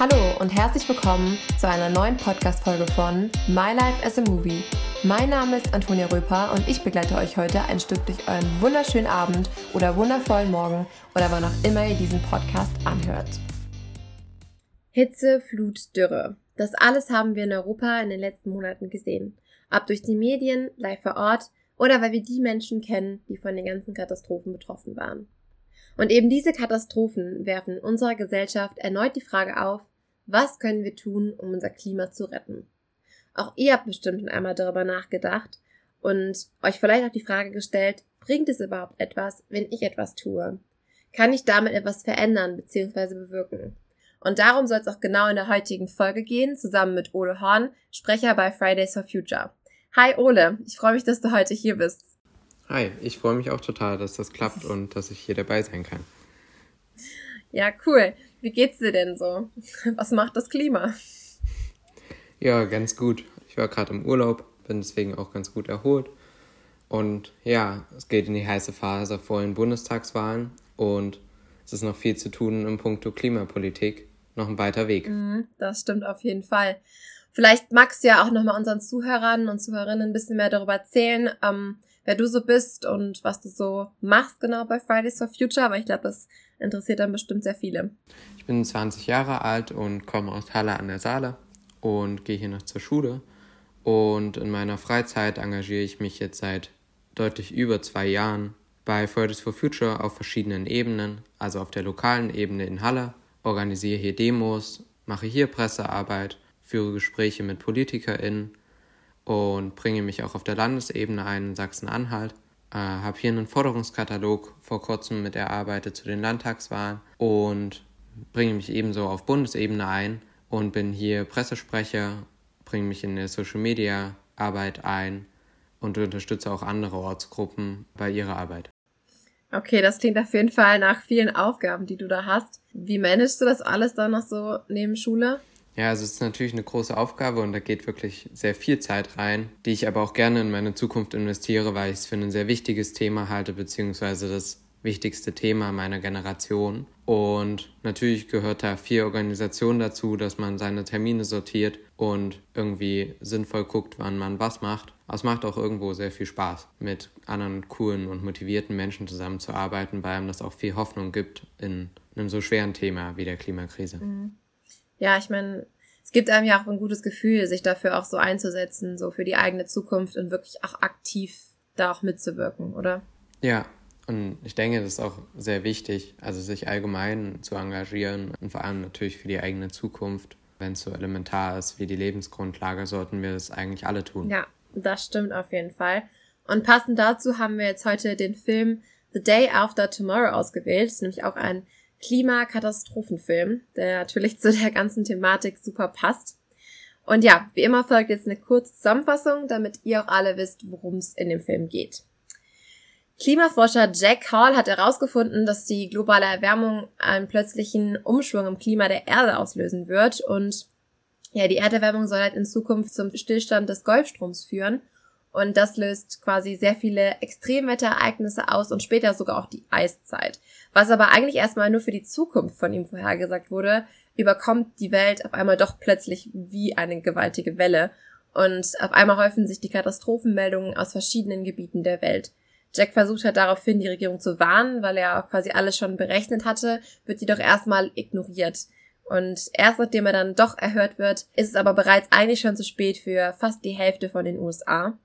Hallo und herzlich willkommen zu einer neuen Podcast-Folge von My Life as a Movie. Mein Name ist Antonia Röper und ich begleite euch heute ein Stück durch euren wunderschönen Abend oder wundervollen Morgen oder wann auch immer ihr diesen Podcast anhört. Hitze, Flut, Dürre. Das alles haben wir in Europa in den letzten Monaten gesehen. Ab durch die Medien, live vor Ort oder weil wir die Menschen kennen, die von den ganzen Katastrophen betroffen waren. Und eben diese Katastrophen werfen unserer Gesellschaft erneut die Frage auf, was können wir tun, um unser Klima zu retten? Auch ihr habt bestimmt einmal darüber nachgedacht und euch vielleicht auch die Frage gestellt, bringt es überhaupt etwas, wenn ich etwas tue? Kann ich damit etwas verändern bzw. bewirken? Und darum soll es auch genau in der heutigen Folge gehen, zusammen mit Ole Horn, Sprecher bei Fridays for Future. Hi Ole, ich freue mich, dass du heute hier bist. Hi, ich freue mich auch total, dass das klappt und dass ich hier dabei sein kann. Ja, cool. Wie geht's dir denn so? Was macht das Klima? Ja, ganz gut. Ich war gerade im Urlaub, bin deswegen auch ganz gut erholt. Und ja, es geht in die heiße Phase vor den Bundestagswahlen und es ist noch viel zu tun im Punkto Klimapolitik. Noch ein weiter Weg. Mhm, das stimmt auf jeden Fall. Vielleicht magst du ja auch nochmal unseren Zuhörern und Zuhörerinnen ein bisschen mehr darüber erzählen, ähm, wer du so bist und was du so machst genau bei Fridays for Future, aber ich glaube, das interessiert dann bestimmt sehr viele. Ich bin 20 Jahre alt und komme aus Halle an der Saale und gehe hier noch zur Schule. Und in meiner Freizeit engagiere ich mich jetzt seit deutlich über zwei Jahren bei Fridays for Future auf verschiedenen Ebenen, also auf der lokalen Ebene in Halle, organisiere hier Demos, mache hier Pressearbeit, führe Gespräche mit PolitikerInnen und bringe mich auch auf der Landesebene ein in Sachsen-Anhalt. Äh, habe hier einen Forderungskatalog vor kurzem mit erarbeitet zu den Landtagswahlen und bringe mich ebenso auf Bundesebene ein und bin hier Pressesprecher, bringe mich in der Social-Media-Arbeit ein und unterstütze auch andere Ortsgruppen bei ihrer Arbeit. Okay, das klingt auf jeden Fall nach vielen Aufgaben, die du da hast. Wie managst du das alles dann noch so neben Schule? Ja, also es ist natürlich eine große Aufgabe und da geht wirklich sehr viel Zeit rein, die ich aber auch gerne in meine Zukunft investiere, weil ich es für ein sehr wichtiges Thema halte, beziehungsweise das wichtigste Thema meiner Generation. Und natürlich gehört da viel Organisation dazu, dass man seine Termine sortiert und irgendwie sinnvoll guckt, wann man was macht. Aber es macht auch irgendwo sehr viel Spaß, mit anderen coolen und motivierten Menschen zusammenzuarbeiten, weil einem das auch viel Hoffnung gibt in einem so schweren Thema wie der Klimakrise. Mhm ja, ich meine, es gibt einem ja auch ein gutes Gefühl, sich dafür auch so einzusetzen, so für die eigene Zukunft und wirklich auch aktiv da auch mitzuwirken, oder? Ja, und ich denke, das ist auch sehr wichtig, also sich allgemein zu engagieren und vor allem natürlich für die eigene Zukunft. Wenn es so elementar ist wie die Lebensgrundlage, sollten wir das eigentlich alle tun. Ja, das stimmt auf jeden Fall. Und passend dazu haben wir jetzt heute den Film The Day After Tomorrow ausgewählt. Das ist nämlich auch ein Klimakatastrophenfilm, der natürlich zu der ganzen Thematik super passt. Und ja, wie immer folgt jetzt eine kurze Zusammenfassung, damit ihr auch alle wisst, worum es in dem Film geht. Klimaforscher Jack Hall hat herausgefunden, dass die globale Erwärmung einen plötzlichen Umschwung im Klima der Erde auslösen wird und ja, die Erderwärmung soll halt in Zukunft zum Stillstand des Golfstroms führen und das löst quasi sehr viele Extremwetterereignisse aus und später sogar auch die Eiszeit. Was aber eigentlich erstmal nur für die Zukunft von ihm vorhergesagt wurde, überkommt die Welt auf einmal doch plötzlich wie eine gewaltige Welle. Und auf einmal häufen sich die Katastrophenmeldungen aus verschiedenen Gebieten der Welt. Jack versucht hat daraufhin, die Regierung zu warnen, weil er quasi alles schon berechnet hatte, wird jedoch erstmal ignoriert. Und erst nachdem er dann doch erhört wird, ist es aber bereits eigentlich schon zu spät für fast die Hälfte von den USA.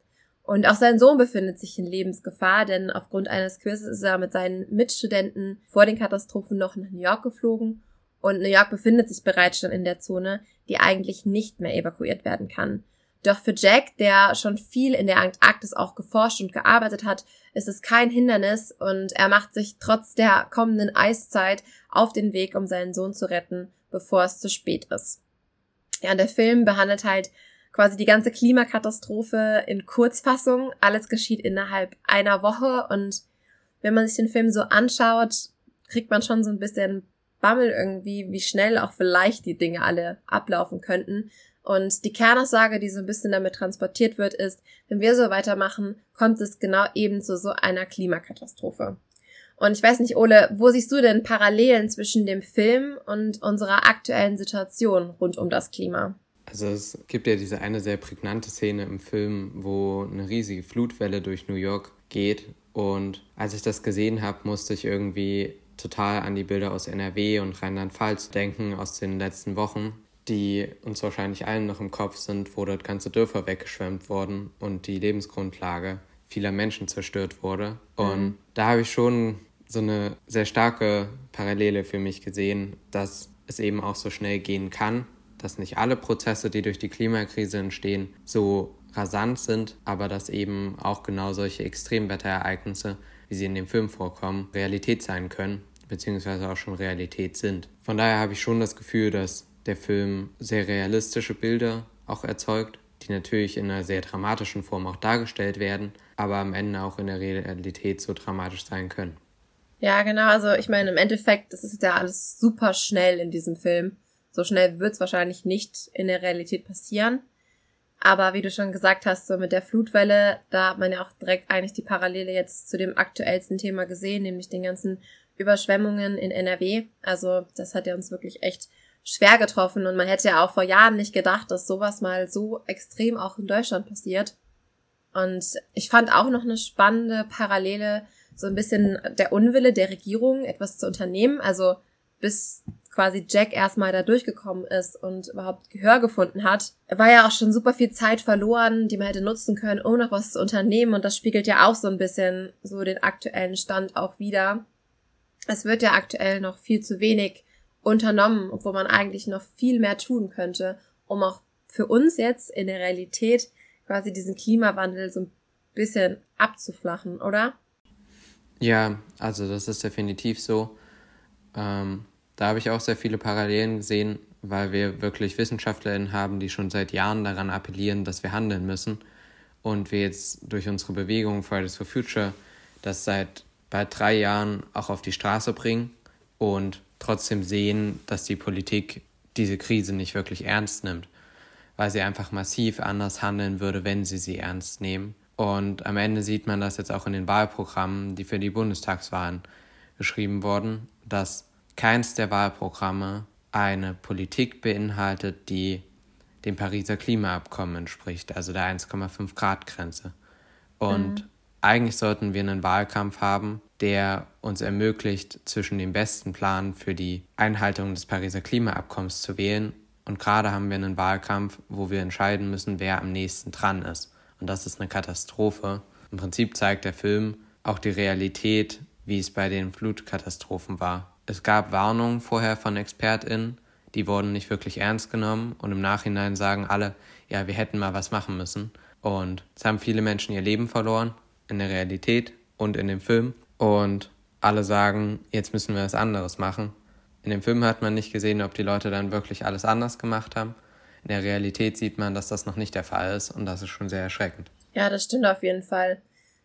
Und auch sein Sohn befindet sich in Lebensgefahr, denn aufgrund eines Quizzes ist er mit seinen Mitstudenten vor den Katastrophen noch nach New York geflogen und New York befindet sich bereits schon in der Zone, die eigentlich nicht mehr evakuiert werden kann. Doch für Jack, der schon viel in der Antarktis auch geforscht und gearbeitet hat, ist es kein Hindernis und er macht sich trotz der kommenden Eiszeit auf den Weg, um seinen Sohn zu retten, bevor es zu spät ist. Ja, der Film behandelt halt quasi die ganze Klimakatastrophe in Kurzfassung. Alles geschieht innerhalb einer Woche und wenn man sich den Film so anschaut, kriegt man schon so ein bisschen Bammel irgendwie, wie schnell auch vielleicht die Dinge alle ablaufen könnten. Und die Kernaussage, die so ein bisschen damit transportiert wird, ist, wenn wir so weitermachen, kommt es genau eben zu so einer Klimakatastrophe. Und ich weiß nicht, Ole, wo siehst du denn Parallelen zwischen dem Film und unserer aktuellen Situation rund um das Klima? Also es gibt ja diese eine sehr prägnante Szene im Film, wo eine riesige Flutwelle durch New York geht. Und als ich das gesehen habe, musste ich irgendwie total an die Bilder aus NRW und Rheinland-Pfalz denken aus den letzten Wochen, die uns wahrscheinlich allen noch im Kopf sind, wo dort ganze Dörfer weggeschwemmt wurden und die Lebensgrundlage vieler Menschen zerstört wurde. Und mhm. da habe ich schon so eine sehr starke Parallele für mich gesehen, dass es eben auch so schnell gehen kann, dass nicht alle Prozesse, die durch die Klimakrise entstehen, so rasant sind, aber dass eben auch genau solche Extremwetterereignisse, wie sie in dem Film vorkommen, Realität sein können, beziehungsweise auch schon Realität sind. Von daher habe ich schon das Gefühl, dass der Film sehr realistische Bilder auch erzeugt, die natürlich in einer sehr dramatischen Form auch dargestellt werden, aber am Ende auch in der Realität so dramatisch sein können. Ja, genau. Also ich meine, im Endeffekt, das ist ja alles super schnell in diesem Film. So schnell wird es wahrscheinlich nicht in der Realität passieren. Aber wie du schon gesagt hast, so mit der Flutwelle, da hat man ja auch direkt eigentlich die Parallele jetzt zu dem aktuellsten Thema gesehen, nämlich den ganzen Überschwemmungen in NRW. Also das hat ja uns wirklich echt schwer getroffen und man hätte ja auch vor Jahren nicht gedacht, dass sowas mal so extrem auch in Deutschland passiert. Und ich fand auch noch eine spannende Parallele, so ein bisschen der Unwille der Regierung, etwas zu unternehmen. Also bis quasi Jack erstmal da durchgekommen ist und überhaupt Gehör gefunden hat, war ja auch schon super viel Zeit verloren, die man hätte nutzen können, um noch was zu unternehmen. Und das spiegelt ja auch so ein bisschen so den aktuellen Stand auch wieder. Es wird ja aktuell noch viel zu wenig unternommen, obwohl man eigentlich noch viel mehr tun könnte, um auch für uns jetzt in der Realität quasi diesen Klimawandel so ein bisschen abzuflachen, oder? Ja, also das ist definitiv so. Ähm, da habe ich auch sehr viele Parallelen gesehen, weil wir wirklich WissenschaftlerInnen haben, die schon seit Jahren daran appellieren, dass wir handeln müssen. Und wir jetzt durch unsere Bewegung Fridays for Future das seit bald drei Jahren auch auf die Straße bringen und trotzdem sehen, dass die Politik diese Krise nicht wirklich ernst nimmt weil sie einfach massiv anders handeln würde, wenn sie sie ernst nehmen. Und am Ende sieht man das jetzt auch in den Wahlprogrammen, die für die Bundestagswahlen geschrieben wurden, dass keins der Wahlprogramme eine Politik beinhaltet, die dem Pariser Klimaabkommen entspricht, also der 1,5 Grad Grenze. Und mhm. eigentlich sollten wir einen Wahlkampf haben, der uns ermöglicht, zwischen dem besten Plan für die Einhaltung des Pariser Klimaabkommens zu wählen und gerade haben wir einen Wahlkampf, wo wir entscheiden müssen, wer am nächsten dran ist. Und das ist eine Katastrophe. Im Prinzip zeigt der Film auch die Realität, wie es bei den Flutkatastrophen war. Es gab Warnungen vorher von ExpertInnen, die wurden nicht wirklich ernst genommen und im Nachhinein sagen alle, ja, wir hätten mal was machen müssen. Und es haben viele Menschen ihr Leben verloren, in der Realität und in dem Film. Und alle sagen, jetzt müssen wir was anderes machen. In dem Film hat man nicht gesehen, ob die Leute dann wirklich alles anders gemacht haben. In der Realität sieht man, dass das noch nicht der Fall ist und das ist schon sehr erschreckend. Ja, das stimmt auf jeden Fall.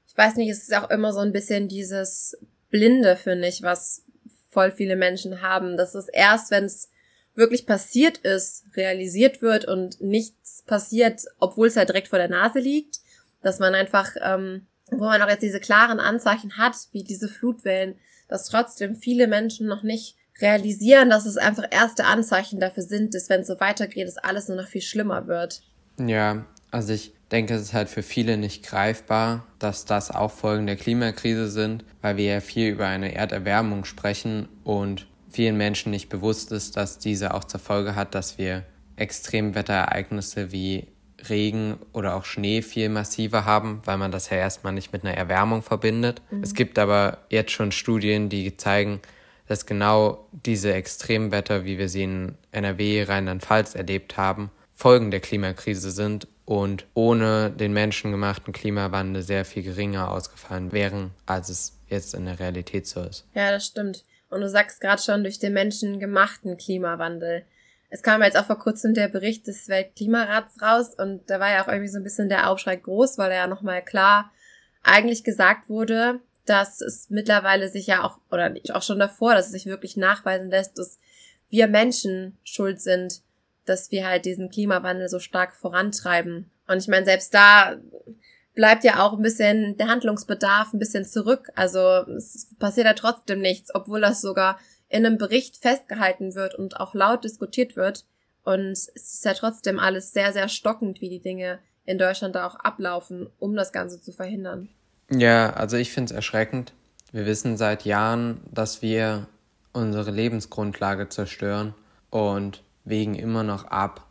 Ich weiß nicht, es ist auch immer so ein bisschen dieses Blinde, finde ich, was voll viele Menschen haben. Das ist erst, wenn es wirklich passiert ist, realisiert wird und nichts passiert, obwohl es halt direkt vor der Nase liegt, dass man einfach, ähm, wo man auch jetzt diese klaren Anzeichen hat, wie diese Flutwellen, dass trotzdem viele Menschen noch nicht realisieren, dass es einfach erste Anzeichen dafür sind, dass wenn es so weitergeht, dass alles nur noch viel schlimmer wird. Ja, also ich denke, es ist halt für viele nicht greifbar, dass das auch Folgen der Klimakrise sind, weil wir ja viel über eine Erderwärmung sprechen und vielen Menschen nicht bewusst ist, dass diese auch zur Folge hat, dass wir Extremwetterereignisse wie Regen oder auch Schnee viel massiver haben, weil man das ja erstmal nicht mit einer Erwärmung verbindet. Mhm. Es gibt aber jetzt schon Studien, die zeigen, dass genau diese Extremwetter, wie wir sie in NRW, Rheinland-Pfalz erlebt haben, Folgen der Klimakrise sind und ohne den menschengemachten Klimawandel sehr viel geringer ausgefallen wären, als es jetzt in der Realität so ist. Ja, das stimmt. Und du sagst gerade schon durch den menschengemachten Klimawandel. Es kam jetzt auch vor kurzem der Bericht des Weltklimarats raus und da war ja auch irgendwie so ein bisschen der Aufschrei groß, weil er ja nochmal klar eigentlich gesagt wurde, dass es mittlerweile sich ja auch, oder auch schon davor, dass es sich wirklich nachweisen lässt, dass wir Menschen schuld sind, dass wir halt diesen Klimawandel so stark vorantreiben. Und ich meine, selbst da bleibt ja auch ein bisschen der Handlungsbedarf ein bisschen zurück. Also es passiert ja trotzdem nichts, obwohl das sogar in einem Bericht festgehalten wird und auch laut diskutiert wird. Und es ist ja trotzdem alles sehr, sehr stockend, wie die Dinge in Deutschland da auch ablaufen, um das Ganze zu verhindern. Ja, also ich finde es erschreckend. Wir wissen seit Jahren, dass wir unsere Lebensgrundlage zerstören und wägen immer noch ab,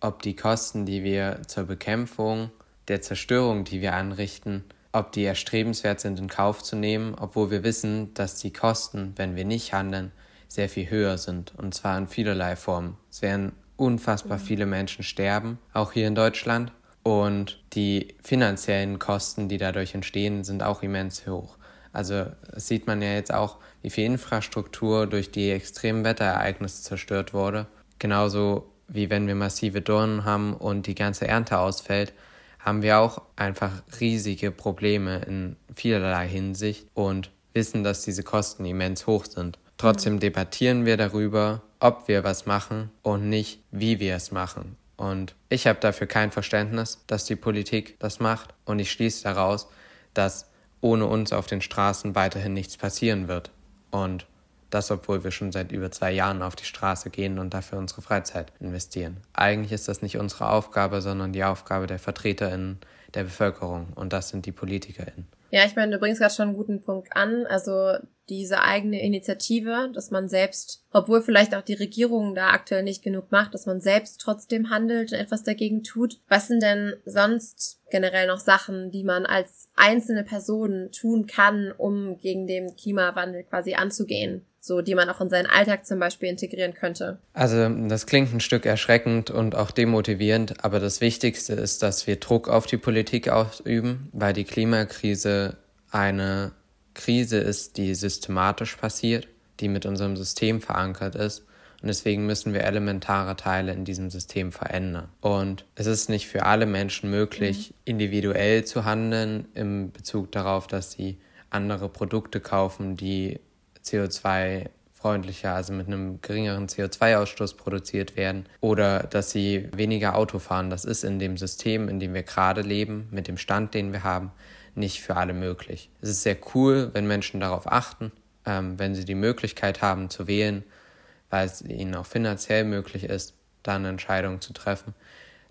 ob die Kosten, die wir zur Bekämpfung der Zerstörung, die wir anrichten, ob die erstrebenswert sind in Kauf zu nehmen, obwohl wir wissen, dass die Kosten, wenn wir nicht handeln, sehr viel höher sind, und zwar in vielerlei Formen. Es werden unfassbar viele Menschen sterben, auch hier in Deutschland, und die finanziellen Kosten, die dadurch entstehen, sind auch immens hoch. Also sieht man ja jetzt auch, wie viel Infrastruktur durch die extremen Wetterereignisse zerstört wurde. Genauso wie wenn wir massive Dornen haben und die ganze Ernte ausfällt, haben wir auch einfach riesige Probleme in vielerlei Hinsicht und wissen, dass diese Kosten immens hoch sind. Trotzdem mhm. debattieren wir darüber, ob wir was machen und nicht, wie wir es machen. Und ich habe dafür kein Verständnis, dass die Politik das macht. Und ich schließe daraus, dass ohne uns auf den Straßen weiterhin nichts passieren wird. Und das, obwohl wir schon seit über zwei Jahren auf die Straße gehen und dafür unsere Freizeit investieren. Eigentlich ist das nicht unsere Aufgabe, sondern die Aufgabe der VertreterInnen der Bevölkerung. Und das sind die PolitikerInnen. Ja, ich meine, du bringst gerade schon einen guten Punkt an. Also diese eigene Initiative, dass man selbst, obwohl vielleicht auch die Regierung da aktuell nicht genug macht, dass man selbst trotzdem handelt und etwas dagegen tut. Was sind denn sonst generell noch Sachen, die man als einzelne Person tun kann, um gegen den Klimawandel quasi anzugehen? So die man auch in seinen Alltag zum Beispiel integrieren könnte? Also das klingt ein Stück erschreckend und auch demotivierend, aber das Wichtigste ist, dass wir Druck auf die Politik ausüben, weil die Klimakrise eine Krise ist, die systematisch passiert, die mit unserem System verankert ist. Und deswegen müssen wir elementare Teile in diesem System verändern. Und es ist nicht für alle Menschen möglich, mhm. individuell zu handeln im Bezug darauf, dass sie andere Produkte kaufen, die CO2 freundlicher, also mit einem geringeren CO2-Ausstoß produziert werden oder dass sie weniger Auto fahren. Das ist in dem System, in dem wir gerade leben, mit dem Stand, den wir haben, nicht für alle möglich. Es ist sehr cool, wenn Menschen darauf achten, ähm, wenn sie die Möglichkeit haben zu wählen, weil es ihnen auch finanziell möglich ist, dann Entscheidungen zu treffen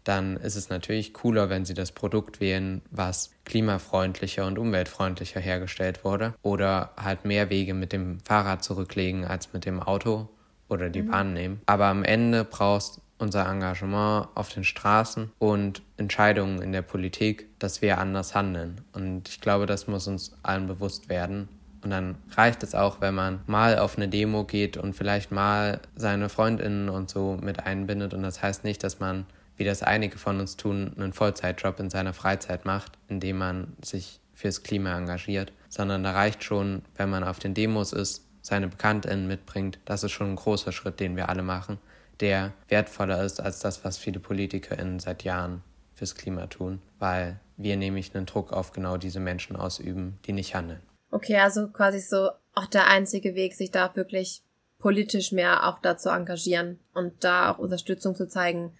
dann ist es natürlich cooler, wenn sie das Produkt wählen, was klimafreundlicher und umweltfreundlicher hergestellt wurde. Oder halt mehr Wege mit dem Fahrrad zurücklegen als mit dem Auto oder die mhm. Bahn nehmen. Aber am Ende brauchst unser Engagement auf den Straßen und Entscheidungen in der Politik, dass wir anders handeln. Und ich glaube, das muss uns allen bewusst werden. Und dann reicht es auch, wenn man mal auf eine Demo geht und vielleicht mal seine Freundinnen und so mit einbindet. Und das heißt nicht, dass man wie das einige von uns tun, einen Vollzeitjob in seiner Freizeit macht, indem man sich fürs Klima engagiert, sondern da reicht schon, wenn man auf den Demos ist, seine BekanntInnen mitbringt. Das ist schon ein großer Schritt, den wir alle machen, der wertvoller ist als das, was viele PolitikerInnen seit Jahren fürs Klima tun, weil wir nämlich einen Druck auf genau diese Menschen ausüben, die nicht handeln. Okay, also quasi so auch der einzige Weg, sich da wirklich politisch mehr auch dazu engagieren und da auch Unterstützung zu zeigen,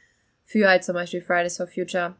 für halt zum Beispiel Fridays for Future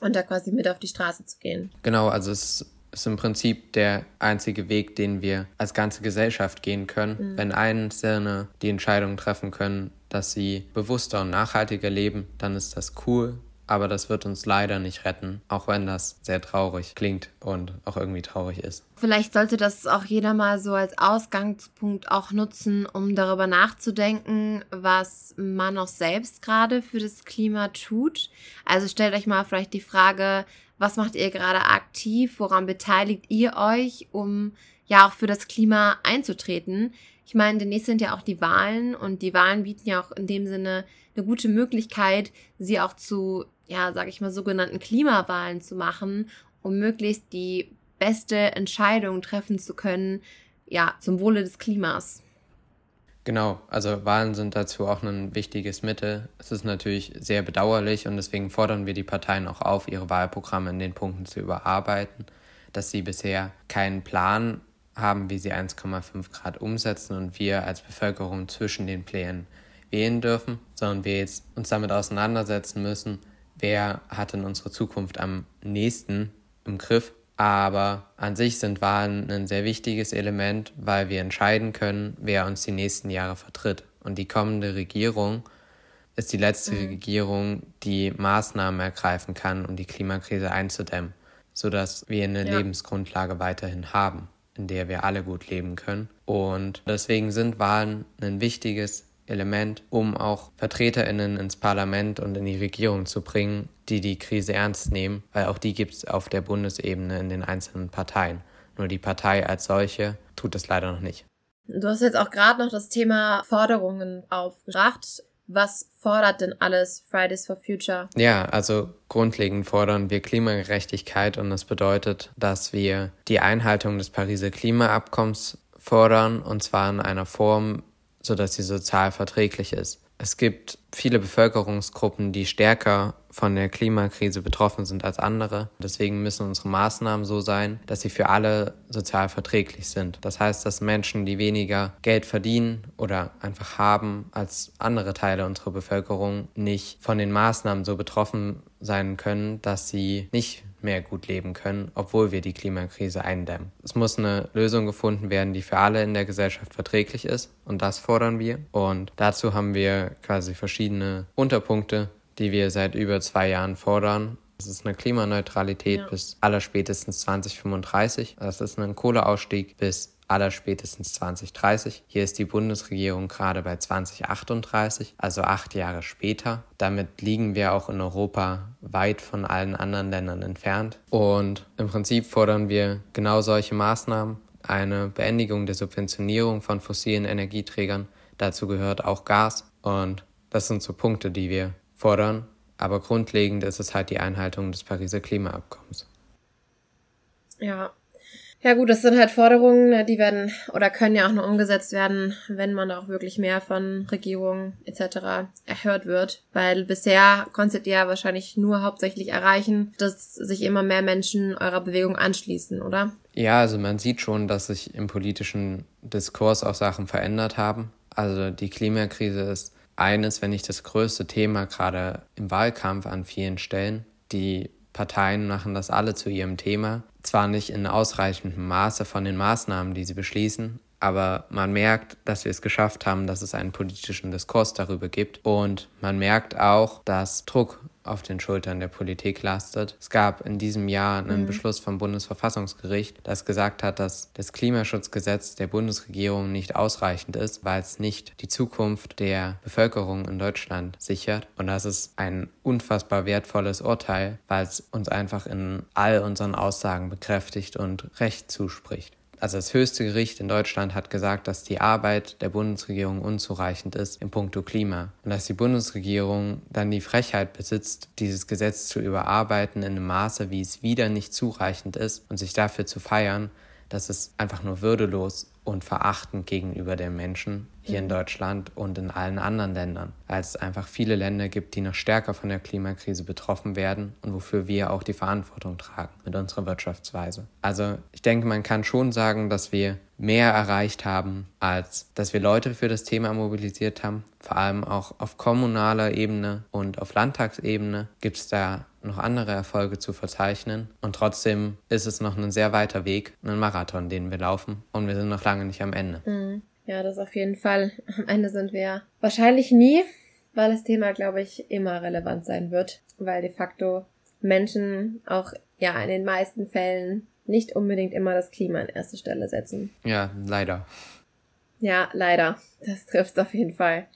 und da quasi mit auf die Straße zu gehen. Genau, also es ist im Prinzip der einzige Weg, den wir als ganze Gesellschaft gehen können. Mhm. Wenn Einzelne die Entscheidung treffen können, dass sie bewusster und nachhaltiger leben, dann ist das cool aber das wird uns leider nicht retten, auch wenn das sehr traurig klingt und auch irgendwie traurig ist. Vielleicht sollte das auch jeder mal so als Ausgangspunkt auch nutzen, um darüber nachzudenken, was man auch selbst gerade für das Klima tut. Also stellt euch mal vielleicht die Frage, was macht ihr gerade aktiv, woran beteiligt ihr euch, um ja auch für das Klima einzutreten? Ich meine, demnächst sind ja auch die Wahlen und die Wahlen bieten ja auch in dem Sinne eine gute Möglichkeit, sie auch zu ja, sage ich mal, sogenannten Klimawahlen zu machen, um möglichst die beste Entscheidung treffen zu können, ja, zum Wohle des Klimas. Genau, also Wahlen sind dazu auch ein wichtiges Mittel. Es ist natürlich sehr bedauerlich und deswegen fordern wir die Parteien auch auf, ihre Wahlprogramme in den Punkten zu überarbeiten, dass sie bisher keinen Plan haben, wie sie 1,5 Grad umsetzen und wir als Bevölkerung zwischen den Plänen wählen dürfen, sondern wir jetzt uns damit auseinandersetzen müssen, wer hat denn unsere Zukunft am nächsten im Griff. Aber an sich sind Wahlen ein sehr wichtiges Element, weil wir entscheiden können, wer uns die nächsten Jahre vertritt. Und die kommende Regierung ist die letzte mhm. Regierung, die Maßnahmen ergreifen kann, um die Klimakrise einzudämmen, sodass wir eine ja. Lebensgrundlage weiterhin haben, in der wir alle gut leben können. Und deswegen sind Wahlen ein wichtiges Element, um auch Vertreterinnen ins Parlament und in die Regierung zu bringen, die die Krise ernst nehmen, weil auch die gibt es auf der Bundesebene in den einzelnen Parteien. Nur die Partei als solche tut es leider noch nicht. Du hast jetzt auch gerade noch das Thema Forderungen aufgebracht. Was fordert denn alles Fridays for Future? Ja, also grundlegend fordern wir Klimagerechtigkeit und das bedeutet, dass wir die Einhaltung des Pariser Klimaabkommens fordern und zwar in einer Form, sodass sie sozial verträglich ist. Es gibt viele Bevölkerungsgruppen, die stärker von der Klimakrise betroffen sind als andere. Deswegen müssen unsere Maßnahmen so sein, dass sie für alle sozial verträglich sind. Das heißt, dass Menschen, die weniger Geld verdienen oder einfach haben als andere Teile unserer Bevölkerung, nicht von den Maßnahmen so betroffen sein können, dass sie nicht mehr gut leben können, obwohl wir die Klimakrise eindämmen. Es muss eine Lösung gefunden werden, die für alle in der Gesellschaft verträglich ist und das fordern wir. Und dazu haben wir quasi verschiedene Unterpunkte, die wir seit über zwei Jahren fordern. Das ist eine Klimaneutralität ja. bis allerspätestens 2035. Das ist ein Kohleausstieg bis allerspätestens 2030. Hier ist die Bundesregierung gerade bei 2038, also acht Jahre später. Damit liegen wir auch in Europa weit von allen anderen Ländern entfernt. Und im Prinzip fordern wir genau solche Maßnahmen. Eine Beendigung der Subventionierung von fossilen Energieträgern. Dazu gehört auch Gas. Und das sind so Punkte, die wir fordern. Aber grundlegend ist es halt die Einhaltung des Pariser Klimaabkommens. Ja, ja gut, das sind halt Forderungen, ne, die werden oder können ja auch nur umgesetzt werden, wenn man auch wirklich mehr von Regierungen etc. erhört wird. Weil bisher konntet ihr ja wahrscheinlich nur hauptsächlich erreichen, dass sich immer mehr Menschen eurer Bewegung anschließen, oder? Ja, also man sieht schon, dass sich im politischen Diskurs auch Sachen verändert haben. Also die Klimakrise ist eines, wenn nicht das größte Thema gerade im Wahlkampf an vielen Stellen. Die Parteien machen das alle zu ihrem Thema. Zwar nicht in ausreichendem Maße von den Maßnahmen, die sie beschließen, aber man merkt, dass wir es geschafft haben, dass es einen politischen Diskurs darüber gibt. Und man merkt auch, dass Druck auf den Schultern der Politik lastet. Es gab in diesem Jahr einen mhm. Beschluss vom Bundesverfassungsgericht, das gesagt hat, dass das Klimaschutzgesetz der Bundesregierung nicht ausreichend ist, weil es nicht die Zukunft der Bevölkerung in Deutschland sichert. Und das ist ein unfassbar wertvolles Urteil, weil es uns einfach in all unseren Aussagen bekräftigt und Recht zuspricht also das höchste Gericht in Deutschland hat gesagt, dass die Arbeit der Bundesregierung unzureichend ist im Punkto Klima. Und dass die Bundesregierung dann die Frechheit besitzt, dieses Gesetz zu überarbeiten in einem Maße, wie es wieder nicht zureichend ist und sich dafür zu feiern, das ist einfach nur würdelos und verachtend gegenüber den Menschen hier in mhm. Deutschland und in allen anderen Ländern, als es einfach viele Länder gibt, die noch stärker von der Klimakrise betroffen werden und wofür wir auch die Verantwortung tragen mit unserer Wirtschaftsweise. Also ich denke, man kann schon sagen, dass wir mehr erreicht haben, als dass wir Leute für das Thema mobilisiert haben. Vor allem auch auf kommunaler Ebene und auf Landtagsebene gibt es da noch andere Erfolge zu verzeichnen. Und trotzdem ist es noch ein sehr weiter Weg, ein Marathon, den wir laufen. Und wir sind noch lange nicht am Ende. Mhm. Ja, das auf jeden Fall. Am Ende sind wir wahrscheinlich nie, weil das Thema, glaube ich, immer relevant sein wird, weil de facto Menschen auch ja in den meisten Fällen nicht unbedingt immer das Klima an erste Stelle setzen. Ja, leider. Ja, leider. Das trifft auf jeden Fall.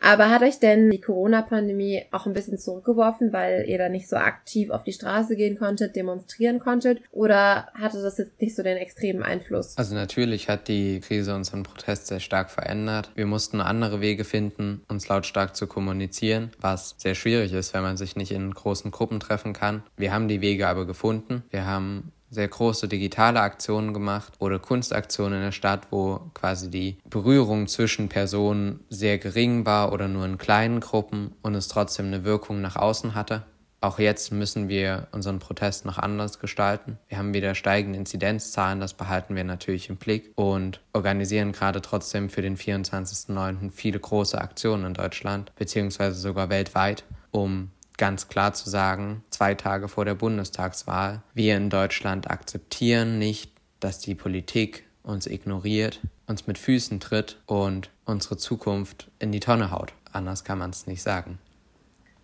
Aber hat euch denn die Corona-Pandemie auch ein bisschen zurückgeworfen, weil ihr da nicht so aktiv auf die Straße gehen konntet, demonstrieren konntet? Oder hatte das jetzt nicht so den extremen Einfluss? Also natürlich hat die Krise unseren Protest sehr stark verändert. Wir mussten andere Wege finden, uns lautstark zu kommunizieren, was sehr schwierig ist, wenn man sich nicht in großen Gruppen treffen kann. Wir haben die Wege aber gefunden. Wir haben sehr große digitale Aktionen gemacht oder Kunstaktionen in der Stadt, wo quasi die Berührung zwischen Personen sehr gering war oder nur in kleinen Gruppen und es trotzdem eine Wirkung nach außen hatte. Auch jetzt müssen wir unseren Protest noch anders gestalten. Wir haben wieder steigende Inzidenzzahlen, das behalten wir natürlich im Blick und organisieren gerade trotzdem für den 24.09. viele große Aktionen in Deutschland, beziehungsweise sogar weltweit, um ganz klar zu sagen, zwei Tage vor der Bundestagswahl, wir in Deutschland akzeptieren nicht, dass die Politik uns ignoriert, uns mit Füßen tritt und unsere Zukunft in die Tonne haut. Anders kann man es nicht sagen.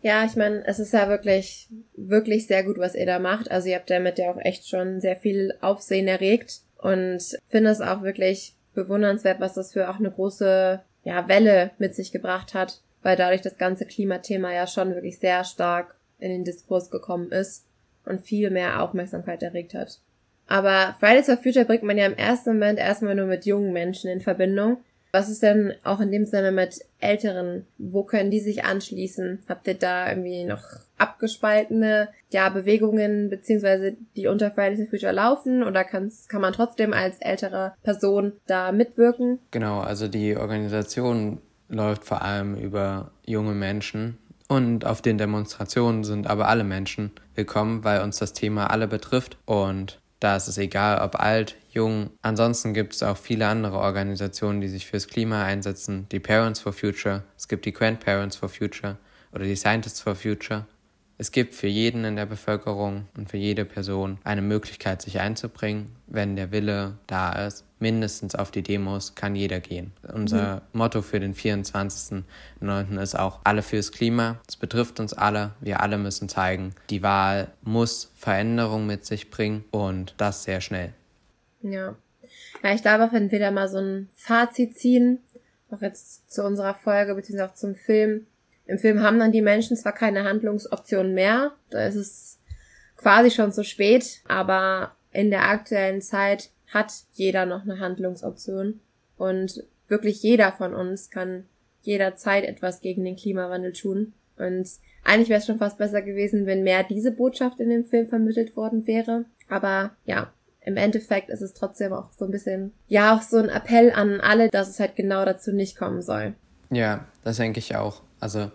Ja, ich meine, es ist ja wirklich, wirklich sehr gut, was ihr da macht. Also ihr habt damit ja auch echt schon sehr viel Aufsehen erregt und finde es auch wirklich bewundernswert, was das für auch eine große ja, Welle mit sich gebracht hat, weil dadurch das ganze Klimathema ja schon wirklich sehr stark in den Diskurs gekommen ist und viel mehr Aufmerksamkeit erregt hat. Aber Fridays for Future bringt man ja im ersten Moment erstmal nur mit jungen Menschen in Verbindung. Was ist denn auch in dem Sinne mit Älteren? Wo können die sich anschließen? Habt ihr da irgendwie noch abgespaltene ja, Bewegungen beziehungsweise die unter Fridays for Future laufen oder kann's, kann man trotzdem als ältere Person da mitwirken? Genau, also die Organisation läuft vor allem über junge Menschen und auf den Demonstrationen sind aber alle Menschen willkommen, weil uns das Thema alle betrifft und da ist es egal, ob alt, jung. Ansonsten gibt es auch viele andere Organisationen, die sich fürs Klima einsetzen. Die Parents for Future, es gibt die Grandparents for Future oder die Scientists for Future. Es gibt für jeden in der Bevölkerung und für jede Person eine Möglichkeit, sich einzubringen, wenn der Wille da ist. Mindestens auf die Demos kann jeder gehen. Unser mhm. Motto für den 24.09. ist auch alle fürs Klima. Es betrifft uns alle. Wir alle müssen zeigen, die Wahl muss Veränderung mit sich bringen und das sehr schnell. Ja. Ja, ich glaube, wenn wir da mal so ein Fazit ziehen, auch jetzt zu unserer Folge, beziehungsweise auch zum Film, im Film haben dann die Menschen zwar keine Handlungsoptionen mehr, da ist es quasi schon zu spät, aber in der aktuellen Zeit hat jeder noch eine Handlungsoption und wirklich jeder von uns kann jederzeit etwas gegen den Klimawandel tun. Und eigentlich wäre es schon fast besser gewesen, wenn mehr diese Botschaft in dem Film vermittelt worden wäre. Aber ja, im Endeffekt ist es trotzdem auch so ein bisschen, ja, auch so ein Appell an alle, dass es halt genau dazu nicht kommen soll. Ja, das denke ich auch. Also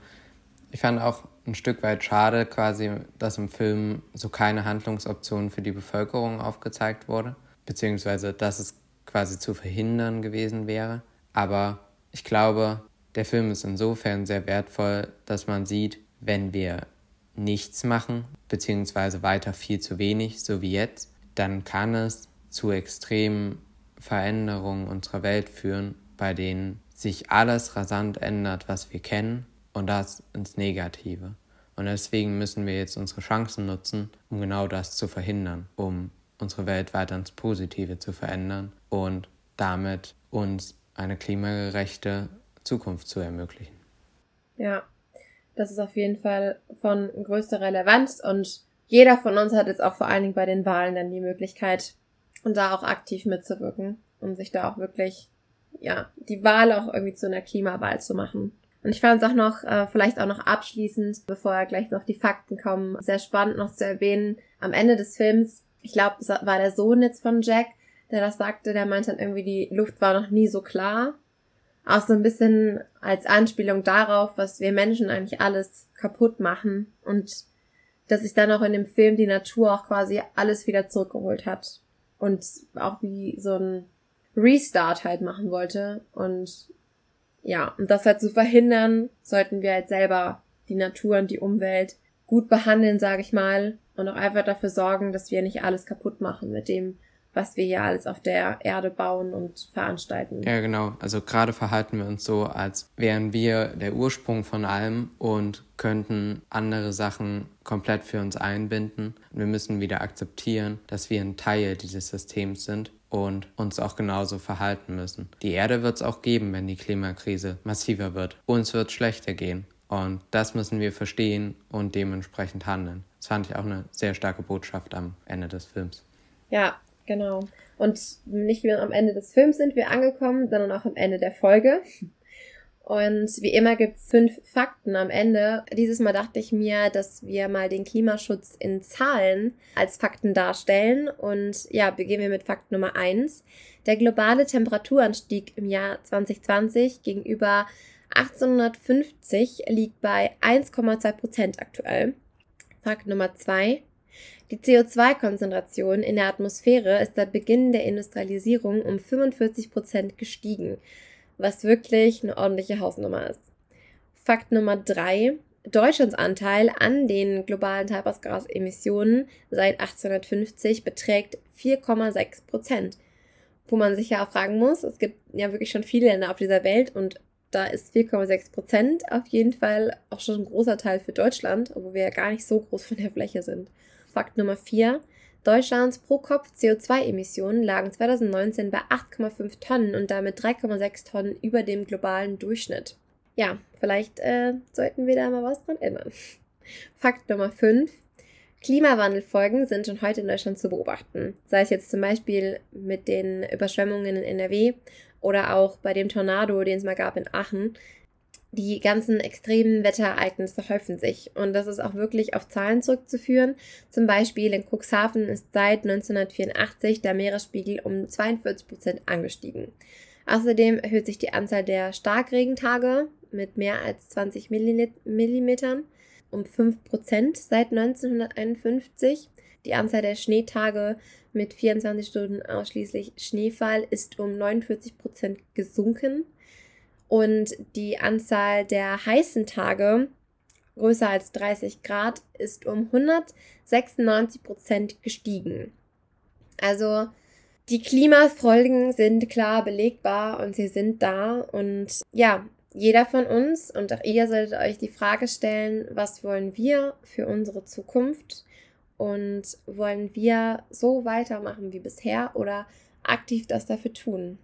ich fand auch ein Stück weit schade quasi, dass im Film so keine Handlungsoption für die Bevölkerung aufgezeigt wurde, beziehungsweise dass es quasi zu verhindern gewesen wäre. Aber ich glaube, der Film ist insofern sehr wertvoll, dass man sieht, wenn wir nichts machen, beziehungsweise weiter viel zu wenig, so wie jetzt, dann kann es zu extremen Veränderungen unserer Welt führen, bei denen sich alles rasant ändert, was wir kennen und das ins Negative. Und deswegen müssen wir jetzt unsere Chancen nutzen, um genau das zu verhindern, um unsere Welt weiter ins Positive zu verändern und damit uns eine klimagerechte Zukunft zu ermöglichen. Ja, das ist auf jeden Fall von größter Relevanz und jeder von uns hat jetzt auch vor allen Dingen bei den Wahlen dann die Möglichkeit, und da auch aktiv mitzuwirken, um sich da auch wirklich, ja, die Wahl auch irgendwie zu einer Klimawahl zu machen. Und ich fand es auch noch, äh, vielleicht auch noch abschließend, bevor gleich noch die Fakten kommen, sehr spannend noch zu erwähnen. Am Ende des Films, ich glaube, es war der Sohn jetzt von Jack, der das sagte, der meinte dann irgendwie, die Luft war noch nie so klar. Auch so ein bisschen als Anspielung darauf, was wir Menschen eigentlich alles kaputt machen und dass sich dann auch in dem Film die Natur auch quasi alles wieder zurückgeholt hat und auch wie so ein Restart halt machen wollte und ja, um das halt zu verhindern, sollten wir halt selber die Natur und die Umwelt gut behandeln, sage ich mal, und auch einfach dafür sorgen, dass wir nicht alles kaputt machen mit dem, was wir hier alles auf der Erde bauen und veranstalten. Ja, genau. Also gerade verhalten wir uns so, als wären wir der Ursprung von allem und könnten andere Sachen komplett für uns einbinden. Wir müssen wieder akzeptieren, dass wir ein Teil dieses Systems sind und uns auch genauso verhalten müssen. Die Erde wird es auch geben, wenn die Klimakrise massiver wird. Uns wird schlechter gehen. Und das müssen wir verstehen und dementsprechend handeln. Das fand ich auch eine sehr starke Botschaft am Ende des Films. Ja, genau. Und nicht nur am Ende des Films sind wir angekommen, sondern auch am Ende der Folge. Und wie immer gibt's fünf Fakten am Ende. Dieses Mal dachte ich mir, dass wir mal den Klimaschutz in Zahlen als Fakten darstellen. Und ja, beginnen wir mit Fakt Nummer eins. Der globale Temperaturanstieg im Jahr 2020 gegenüber 1850 liegt bei 1,2 Prozent aktuell. Fakt Nummer zwei. Die CO2-Konzentration in der Atmosphäre ist seit Beginn der Industrialisierung um 45 Prozent gestiegen was wirklich eine ordentliche Hausnummer ist. Fakt Nummer drei. Deutschlands Anteil an den globalen Treibhausgasemissionen seit 1850 beträgt 4,6 Prozent. Wo man sich ja auch fragen muss, es gibt ja wirklich schon viele Länder auf dieser Welt und da ist 4,6 Prozent auf jeden Fall auch schon ein großer Teil für Deutschland, obwohl wir ja gar nicht so groß von der Fläche sind. Fakt Nummer 4. Deutschlands pro-Kopf CO2-Emissionen lagen 2019 bei 8,5 Tonnen und damit 3,6 Tonnen über dem globalen Durchschnitt. Ja, vielleicht äh, sollten wir da mal was dran ändern. Fakt Nummer 5. Klimawandelfolgen sind schon heute in Deutschland zu beobachten. Sei es jetzt zum Beispiel mit den Überschwemmungen in NRW oder auch bei dem Tornado, den es mal gab in Aachen. Die ganzen extremen Wetterereignisse häufen sich und das ist auch wirklich auf Zahlen zurückzuführen. Zum Beispiel in Cuxhaven ist seit 1984 der Meeresspiegel um 42 Prozent angestiegen. Außerdem erhöht sich die Anzahl der Starkregentage mit mehr als 20 Millimetern um 5 Prozent seit 1951. Die Anzahl der Schneetage mit 24 Stunden ausschließlich Schneefall ist um 49 Prozent gesunken. Und die Anzahl der heißen Tage größer als 30 Grad ist um 196 Prozent gestiegen. Also die Klimafolgen sind klar belegbar und sie sind da. Und ja, jeder von uns und auch ihr solltet euch die Frage stellen, was wollen wir für unsere Zukunft und wollen wir so weitermachen wie bisher oder aktiv das dafür tun?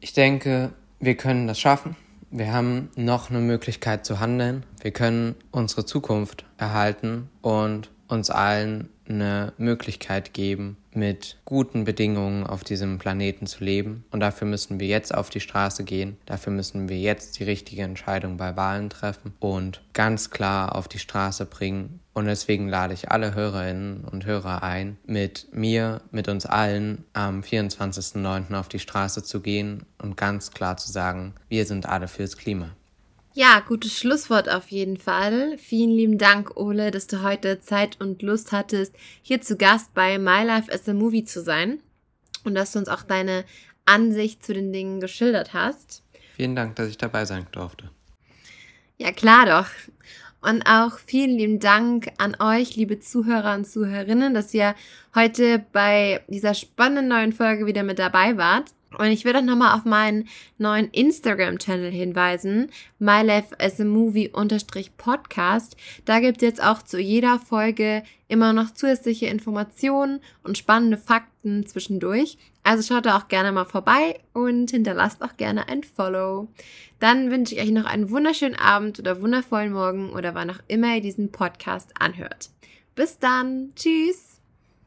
Ich denke, wir können das schaffen. Wir haben noch eine Möglichkeit zu handeln. Wir können unsere Zukunft erhalten und uns allen eine Möglichkeit geben, mit guten Bedingungen auf diesem Planeten zu leben. Und dafür müssen wir jetzt auf die Straße gehen. Dafür müssen wir jetzt die richtige Entscheidung bei Wahlen treffen und ganz klar auf die Straße bringen. Und deswegen lade ich alle Hörerinnen und Hörer ein, mit mir, mit uns allen am 24.09. auf die Straße zu gehen und ganz klar zu sagen, wir sind alle fürs Klima. Ja, gutes Schlusswort auf jeden Fall. Vielen lieben Dank, Ole, dass du heute Zeit und Lust hattest, hier zu Gast bei My Life as a Movie zu sein und dass du uns auch deine Ansicht zu den Dingen geschildert hast. Vielen Dank, dass ich dabei sein durfte. Ja, klar doch. Und auch vielen lieben Dank an euch, liebe Zuhörer und Zuhörerinnen, dass ihr heute bei dieser spannenden neuen Folge wieder mit dabei wart. Und ich will auch nochmal auf meinen neuen Instagram-Channel hinweisen, My Life as a Movie Podcast. Da gibt es jetzt auch zu jeder Folge immer noch zusätzliche Informationen und spannende Fakten zwischendurch. Also schaut da auch gerne mal vorbei und hinterlasst auch gerne ein Follow. Dann wünsche ich euch noch einen wunderschönen Abend oder wundervollen Morgen oder wann auch immer ihr diesen Podcast anhört. Bis dann. Tschüss.